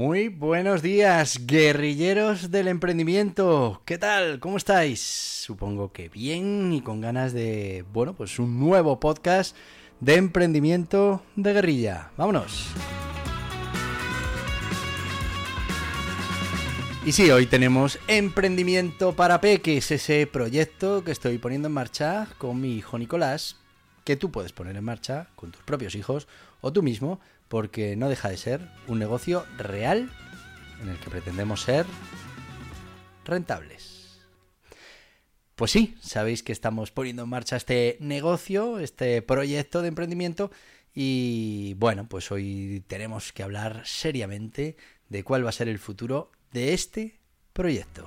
Muy buenos días, guerrilleros del emprendimiento. ¿Qué tal? ¿Cómo estáis? Supongo que bien y con ganas de, bueno, pues un nuevo podcast de emprendimiento de guerrilla. Vámonos. Y sí, hoy tenemos Emprendimiento para Peques, ese proyecto que estoy poniendo en marcha con mi hijo Nicolás, que tú puedes poner en marcha con tus propios hijos o tú mismo porque no deja de ser un negocio real en el que pretendemos ser rentables. Pues sí, sabéis que estamos poniendo en marcha este negocio, este proyecto de emprendimiento y bueno, pues hoy tenemos que hablar seriamente de cuál va a ser el futuro de este proyecto.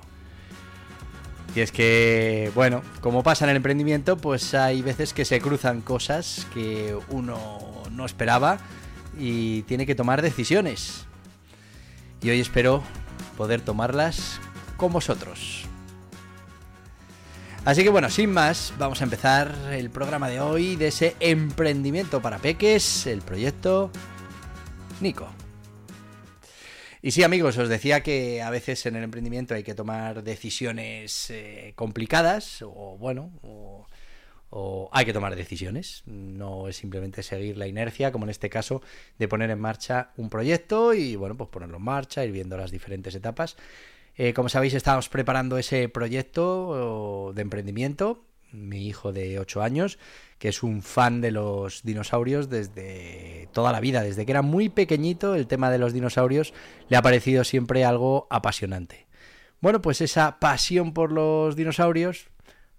Y es que, bueno, como pasa en el emprendimiento, pues hay veces que se cruzan cosas que uno no esperaba y tiene que tomar decisiones. Y hoy espero poder tomarlas con vosotros. Así que bueno, sin más, vamos a empezar el programa de hoy de ese emprendimiento para peques, el proyecto Nico. Y sí, amigos, os decía que a veces en el emprendimiento hay que tomar decisiones eh, complicadas o bueno, o hay que tomar decisiones. No es simplemente seguir la inercia, como en este caso, de poner en marcha un proyecto y, bueno, pues ponerlo en marcha, ir viendo las diferentes etapas. Eh, como sabéis, estamos preparando ese proyecto de emprendimiento. Mi hijo de 8 años, que es un fan de los dinosaurios desde toda la vida, desde que era muy pequeñito, el tema de los dinosaurios le ha parecido siempre algo apasionante. Bueno, pues esa pasión por los dinosaurios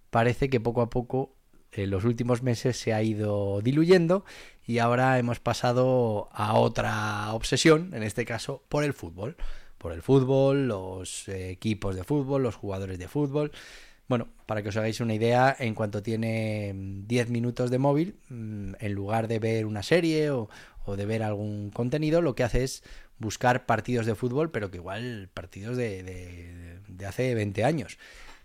parece que poco a poco en los últimos meses se ha ido diluyendo y ahora hemos pasado a otra obsesión, en este caso por el fútbol. Por el fútbol, los equipos de fútbol, los jugadores de fútbol. Bueno, para que os hagáis una idea, en cuanto tiene 10 minutos de móvil, mm, en lugar de ver una serie o, de ver algún contenido, lo que hace es buscar partidos de fútbol, pero que igual partidos de, de hace 20 años.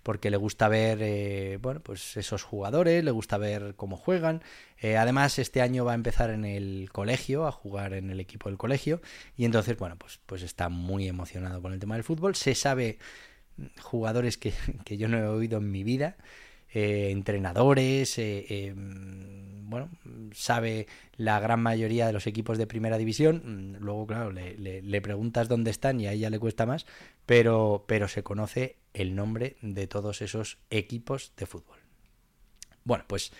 Porque le gusta ver eh, bueno pues esos jugadores le gusta ver cómo juegan. Eh, además este año va a empezar en el colegio a jugar en el equipo del colegio. Y entonces bueno pues pues está muy emocionado con el tema del fútbol. Se sabe mm, jugadores que, que yo no he oído en mi vida eh, entrenadores, eh, eh, bueno, sabe la gran mayoría de los equipos de primera división. Mm, luego, claro, le, preguntas dónde están y a ella le cuesta más, pero, pero se conoce el nombre de todos esos equipos de fútbol. Bueno, pues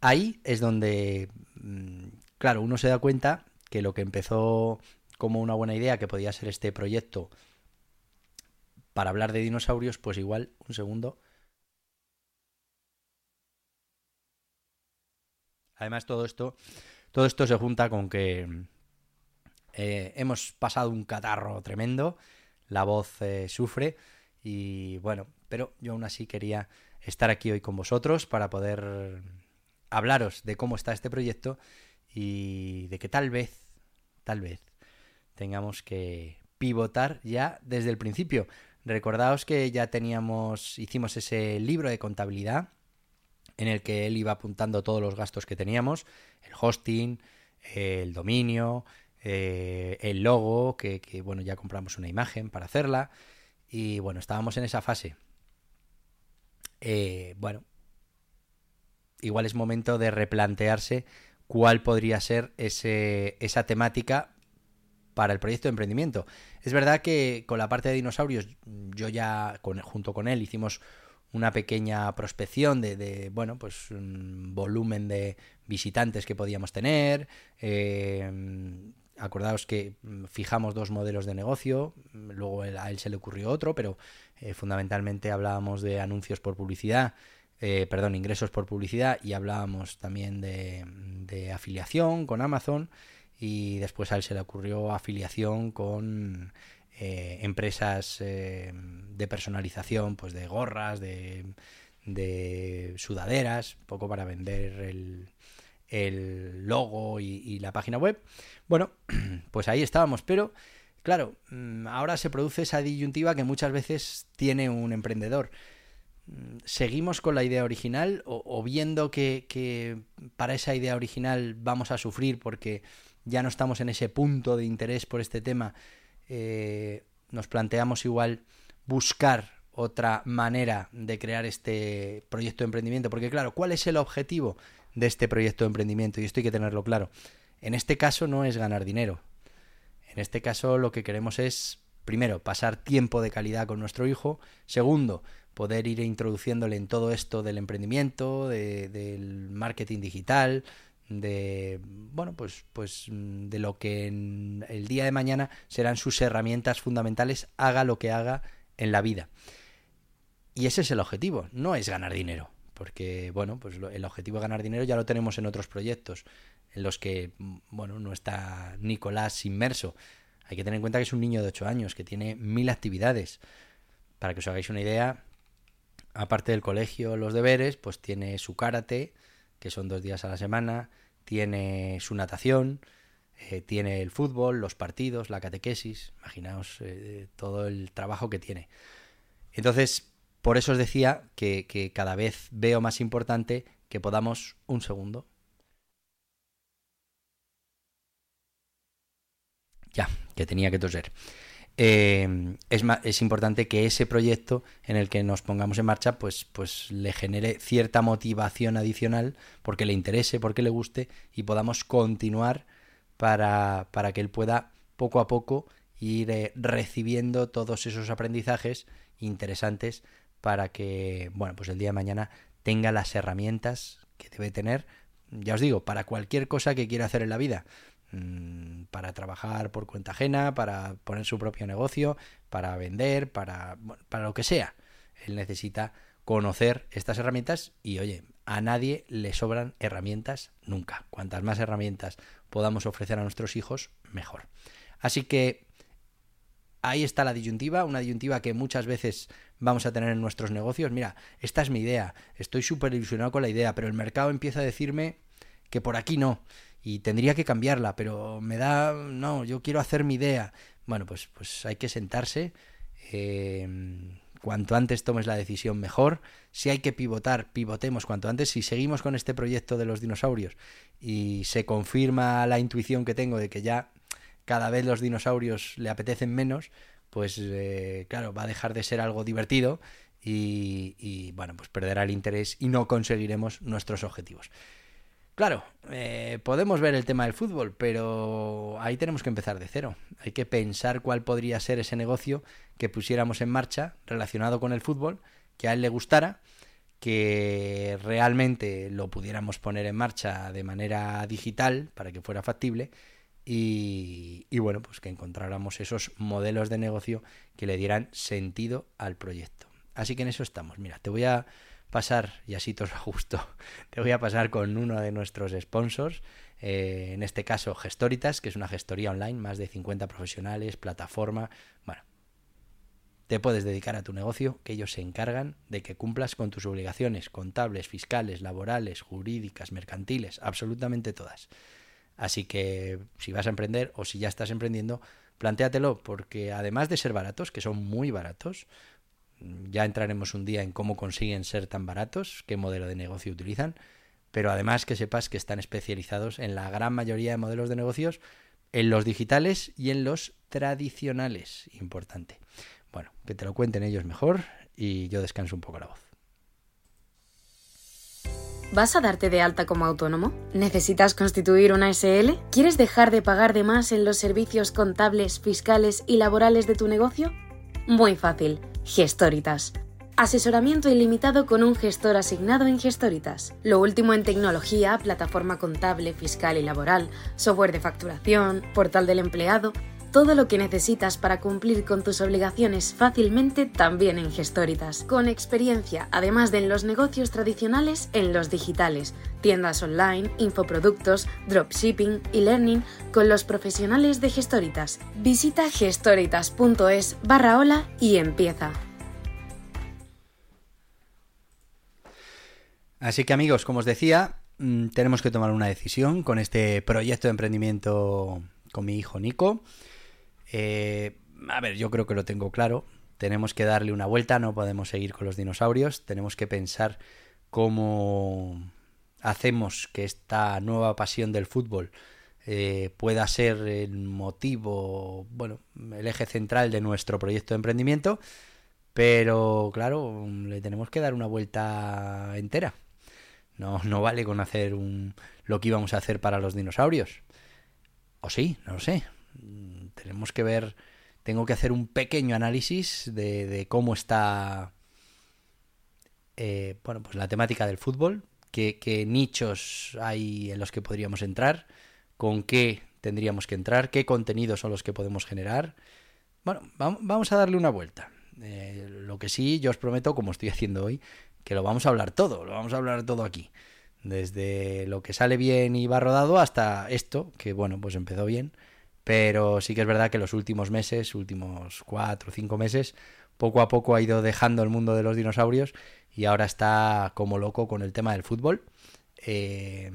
ahí es donde, mm, claro, uno se da cuenta que lo que empezó como una buena idea, que podía ser este proyecto para hablar de dinosaurios, pues igual, un segundo, Además, todo esto, todo esto se junta con que eh, hemos pasado un catarro tremendo, la voz eh, sufre. Y bueno, pero yo aún así quería estar aquí hoy con vosotros para poder hablaros de cómo está este proyecto y de que tal vez, tal vez, tengamos que pivotar ya desde el principio. Recordaos que ya teníamos, hicimos ese libro de contabilidad en el que él iba apuntando todos los gastos que teníamos, el hosting, el dominio, eh, el logo, que, bueno, ya compramos una imagen para hacerla, y bueno, estábamos en esa fase. Eh, bueno, igual es momento de replantearse cuál podría ser ese, esa temática para el proyecto de emprendimiento. Es verdad que con la parte de dinosaurios, yo ya con, junto con él hicimos una pequeña prospección de, bueno, pues un volumen de visitantes que podíamos tener. Eh, acordaos que fijamos dos modelos de negocio, luego a él se le ocurrió otro, pero eh, fundamentalmente hablábamos de anuncios por publicidad eh, perdón, ingresos por publicidad y hablábamos también de, afiliación con Amazon y después a él se le ocurrió afiliación con eh, empresas eh, de personalización, pues de gorras, de, sudaderas, poco para vender el, el logo y, la página web. Bueno, pues ahí estábamos, pero claro, mm, ahora se produce esa disyuntiva que muchas veces tiene un emprendedor. ¿Seguimos con la idea original o, viendo que, para esa idea original vamos a sufrir porque ya no estamos en ese punto de interés por este tema? Eh, nos planteamos igual buscar otra manera de crear este proyecto de emprendimiento. Porque claro, ¿cuál es el objetivo de este proyecto de emprendimiento? Y esto hay que tenerlo claro. En este caso no es ganar dinero. En este caso lo que queremos es, primero, pasar tiempo de calidad con nuestro hijo. Segundo, poder ir introduciéndole en todo esto del emprendimiento, del marketing digital, de bueno pues pues de lo que en el día de mañana serán sus herramientas fundamentales haga lo que haga en la vida. Y ese es el objetivo no es ganar dinero porque bueno pues el objetivo de ganar dinero ya lo tenemos en otros proyectos en los que bueno no está Nicolás inmerso. Hay que tener en cuenta que es un niño de 8 años que tiene mil actividades. Para que os hagáis una idea aparte del colegio, los deberes, pues tiene su karate, que son dos días a la semana, tiene su natación, eh, tiene el fútbol, los partidos, la catequesis, imaginaos eh, todo el trabajo que tiene. Entonces, por eso os decía que, que cada vez veo más importante que podamos un segundo. Ya, que tenía que toser. Eh, es, es, importante que ese proyecto en el que nos pongamos en marcha pues, pues le genere cierta motivación adicional porque le interese, porque le guste y podamos continuar para, para que él pueda poco a poco ir eh, recibiendo todos esos aprendizajes interesantes para que bueno pues el día de mañana tenga las herramientas que debe tener ya os digo para cualquier cosa que quiera hacer en la vida Mm, para trabajar por cuenta ajena, para poner su propio negocio, para vender, para, para lo que sea. Él necesita conocer estas herramientas y oye, a nadie le sobran herramientas nunca. Cuantas más herramientas podamos ofrecer a nuestros hijos, mejor. Así que ahí está la disyuntiva, una disyuntiva que muchas veces vamos a tener en nuestros negocios. Mira, esta es mi idea, estoy súper ilusionado con la idea, pero el mercado empieza a decirme que por aquí no y tendría que cambiarla, pero me da, no, yo quiero hacer mi idea. Bueno, pues, pues hay que sentarse. Eh, cuanto antes tomes la decisión, mejor. Si hay que pivotar, pivotemos cuanto antes. Si seguimos con este proyecto de los dinosaurios y se confirma la intuición que tengo de que ya cada vez los dinosaurios le apetecen menos, pues eh, claro, va a dejar de ser algo divertido y, y bueno, pues perderá el interés y no conseguiremos nuestros objetivos. Claro, eh, podemos ver el tema del fútbol, pero ahí tenemos que empezar de cero. Hay que pensar cuál podría ser ese negocio que pusiéramos en marcha relacionado con el fútbol, que a él le gustara, que realmente lo pudiéramos poner en marcha de manera digital para que fuera factible y, y bueno, pues que encontráramos esos modelos de negocio que le dieran sentido al proyecto. Así que en eso estamos. Mira, te voy a pasar, y así te os justo, te voy a pasar con uno de nuestros sponsors, eh, en este caso Gestoritas, que es una gestoría online, más de 50 profesionales, plataforma, bueno, te puedes dedicar a tu negocio, que ellos se encargan de que cumplas con tus obligaciones contables, fiscales, laborales, jurídicas, mercantiles, absolutamente todas. Así que si vas a emprender o si ya estás emprendiendo, plantéatelo, porque además de ser baratos, que son muy baratos, ya entraremos un día en cómo consiguen ser tan baratos, qué modelo de negocio utilizan, pero además que sepas que están especializados en la gran mayoría de modelos de negocios, en los digitales y en los tradicionales. Importante. Bueno, que te lo cuenten ellos mejor y yo descanso un poco la voz. ¿Vas a darte de alta como autónomo? ¿Necesitas constituir una SL? ¿Quieres dejar de pagar de más en los servicios contables, fiscales y laborales de tu negocio? Muy fácil Gestoritas. Asesoramiento ilimitado con un gestor asignado en Gestoritas. Lo último en tecnología, plataforma contable, fiscal y laboral, software de facturación, portal del empleado todo lo que necesitas para cumplir con tus obligaciones fácilmente también en Gestoritas. Con experiencia, además de en los negocios tradicionales, en los digitales, tiendas online, infoproductos, dropshipping y learning con los profesionales de Gestoritas. Visita gestoritas.es barra hola y empieza. Así que amigos, como os decía, mm, tenemos que tomar una decisión con este proyecto de emprendimiento con mi hijo Nico. Eh, a ver, yo creo que lo tengo claro. Tenemos que darle una vuelta, no podemos seguir con los dinosaurios. Tenemos que pensar cómo hacemos que esta nueva pasión del fútbol eh, pueda ser el motivo, bueno, el eje central de nuestro proyecto de emprendimiento. Pero claro, le tenemos que dar una vuelta entera. No, no vale con hacer un, lo que íbamos a hacer para los dinosaurios. O sí, no lo sé tenemos que ver, tengo que hacer un pequeño análisis de, cómo está, eh, bueno, pues la temática del fútbol, qué, nichos hay en los que podríamos entrar, con qué tendríamos que entrar, qué contenidos son los que podemos generar. Bueno, vamos a darle una vuelta. Eh, lo que sí, yo os prometo, como estoy haciendo hoy, que lo vamos a hablar todo, lo vamos a hablar todo aquí. Desde lo que sale bien y va rodado hasta esto, que bueno, pues empezó bien pero sí que es verdad que los últimos meses, últimos cuatro o cinco meses, poco a poco ha ido dejando el mundo de los dinosaurios y ahora está como loco con el tema del fútbol. Eh,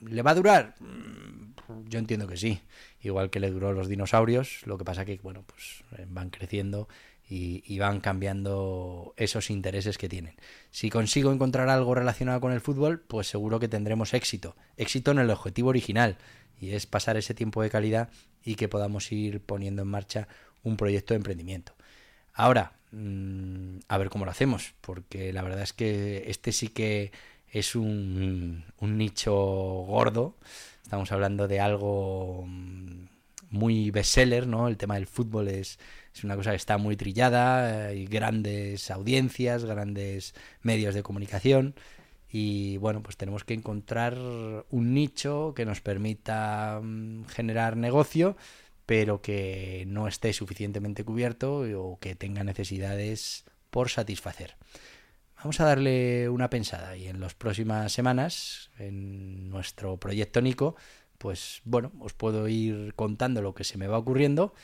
¿Le va a durar? Mm, yo entiendo que sí, igual que le duró los dinosaurios, lo que pasa que bueno, pues eh, van creciendo y, van cambiando esos intereses que tienen. Si consigo encontrar algo relacionado con el fútbol, pues seguro que tendremos éxito. Éxito en el objetivo original, y es pasar ese tiempo de calidad y que podamos ir poniendo en marcha un proyecto de emprendimiento. Ahora, mm, a ver cómo lo hacemos, porque la verdad es que este sí que es un, un nicho gordo. Estamos hablando de algo mm, muy bestseller, ¿no? El tema del fútbol es, es una cosa que está muy trillada, hay grandes audiencias, grandes medios de comunicación y bueno, pues tenemos que encontrar un nicho que nos permita mm, generar negocio, pero que no esté suficientemente cubierto o que tenga necesidades por satisfacer. Vamos a darle una pensada y en las próximas semanas, en nuestro proyecto Nico, pues bueno, os puedo ir contando lo que se me va ocurriendo,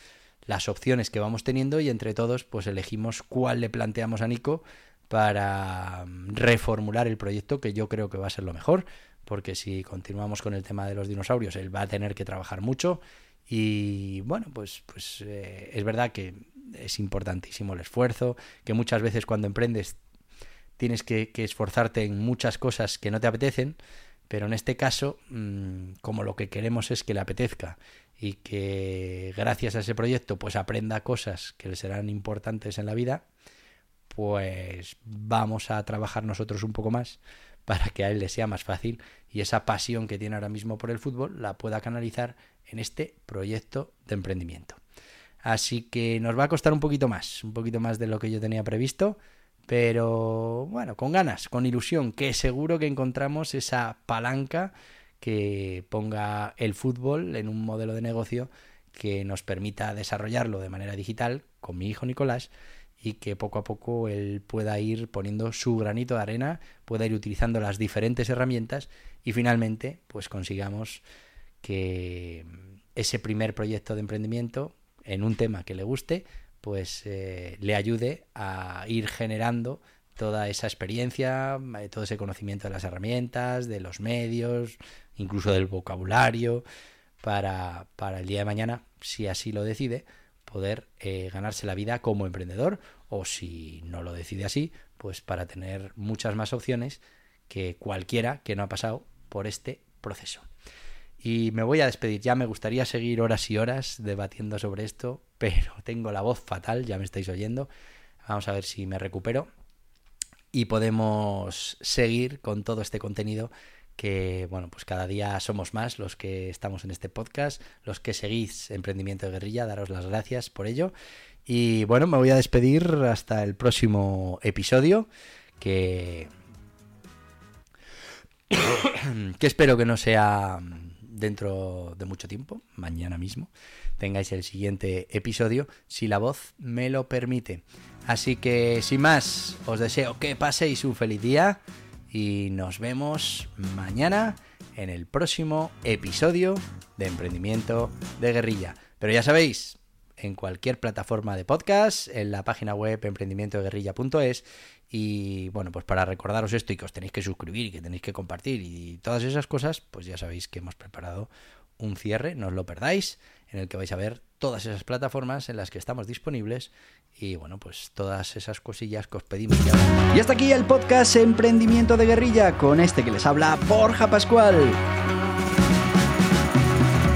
las opciones que vamos teniendo y entre todos pues elegimos cuál le planteamos a Nico para mm, reformular el proyecto, que yo creo que va a ser lo mejor, porque si continuamos con el tema de los dinosaurios, él va a tener que trabajar mucho y bueno, pues, pues eh, es verdad que es importantísimo el esfuerzo, que muchas veces cuando emprendes tienes que, esforzarte en muchas cosas que no te apetecen, pero en este caso, mm, como lo que queremos es que le apetezca y que gracias a ese proyecto pues aprenda cosas que le serán importantes en la vida, pues vamos a trabajar nosotros un poco más para que a él le sea más fácil y esa pasión que tiene ahora mismo por el fútbol la pueda canalizar en este proyecto de emprendimiento. Así que nos va a costar un poquito más, un poquito más de lo que yo tenía previsto, pero bueno, con ganas, con ilusión, que seguro que encontramos esa palanca que ponga el fútbol en un modelo de negocio que nos permita desarrollarlo de manera digital con mi hijo Nicolás y que poco a poco él pueda ir poniendo su granito de arena, pueda ir utilizando las diferentes herramientas y finalmente pues consigamos que ese primer proyecto de emprendimiento en un tema que le guste pues eh, le ayude a ir generando toda esa experiencia, eh, todo ese conocimiento de las herramientas, de los medios, incluso del vocabulario, para, para el día de mañana, si así lo decide, poder eh, ganarse la vida como emprendedor o si no lo decide así, pues para tener muchas más opciones que cualquiera que no ha pasado por este proceso. Y me voy a despedir, ya me gustaría seguir horas y horas debatiendo sobre esto, pero tengo la voz fatal, ya me estáis oyendo. Vamos a ver si me recupero y podemos seguir con todo este contenido que bueno, pues cada día somos más los que estamos en este podcast, los que seguís Emprendimiento de Guerrilla, daros las gracias por ello. Y bueno, me voy a despedir hasta el próximo episodio, que, que espero que no sea dentro de mucho tiempo, mañana mismo, tengáis el siguiente episodio, si la voz me lo permite. Así que, sin más, os deseo que paséis un feliz día y nos vemos mañana en el próximo episodio de Emprendimiento de Guerrilla. Pero ya sabéis, en cualquier plataforma de podcast, en la página web emprendimientodeguerrilla.es y bueno, pues para recordaros esto y que os tenéis que suscribir y que tenéis que compartir y todas esas cosas, pues ya sabéis que hemos preparado un cierre, no os lo perdáis, en el que vais a ver todas esas plataformas en las que estamos disponibles y bueno, pues todas esas cosillas que os pedimos. Y hasta aquí el podcast Emprendimiento de Guerrilla con este que les habla Borja Pascual.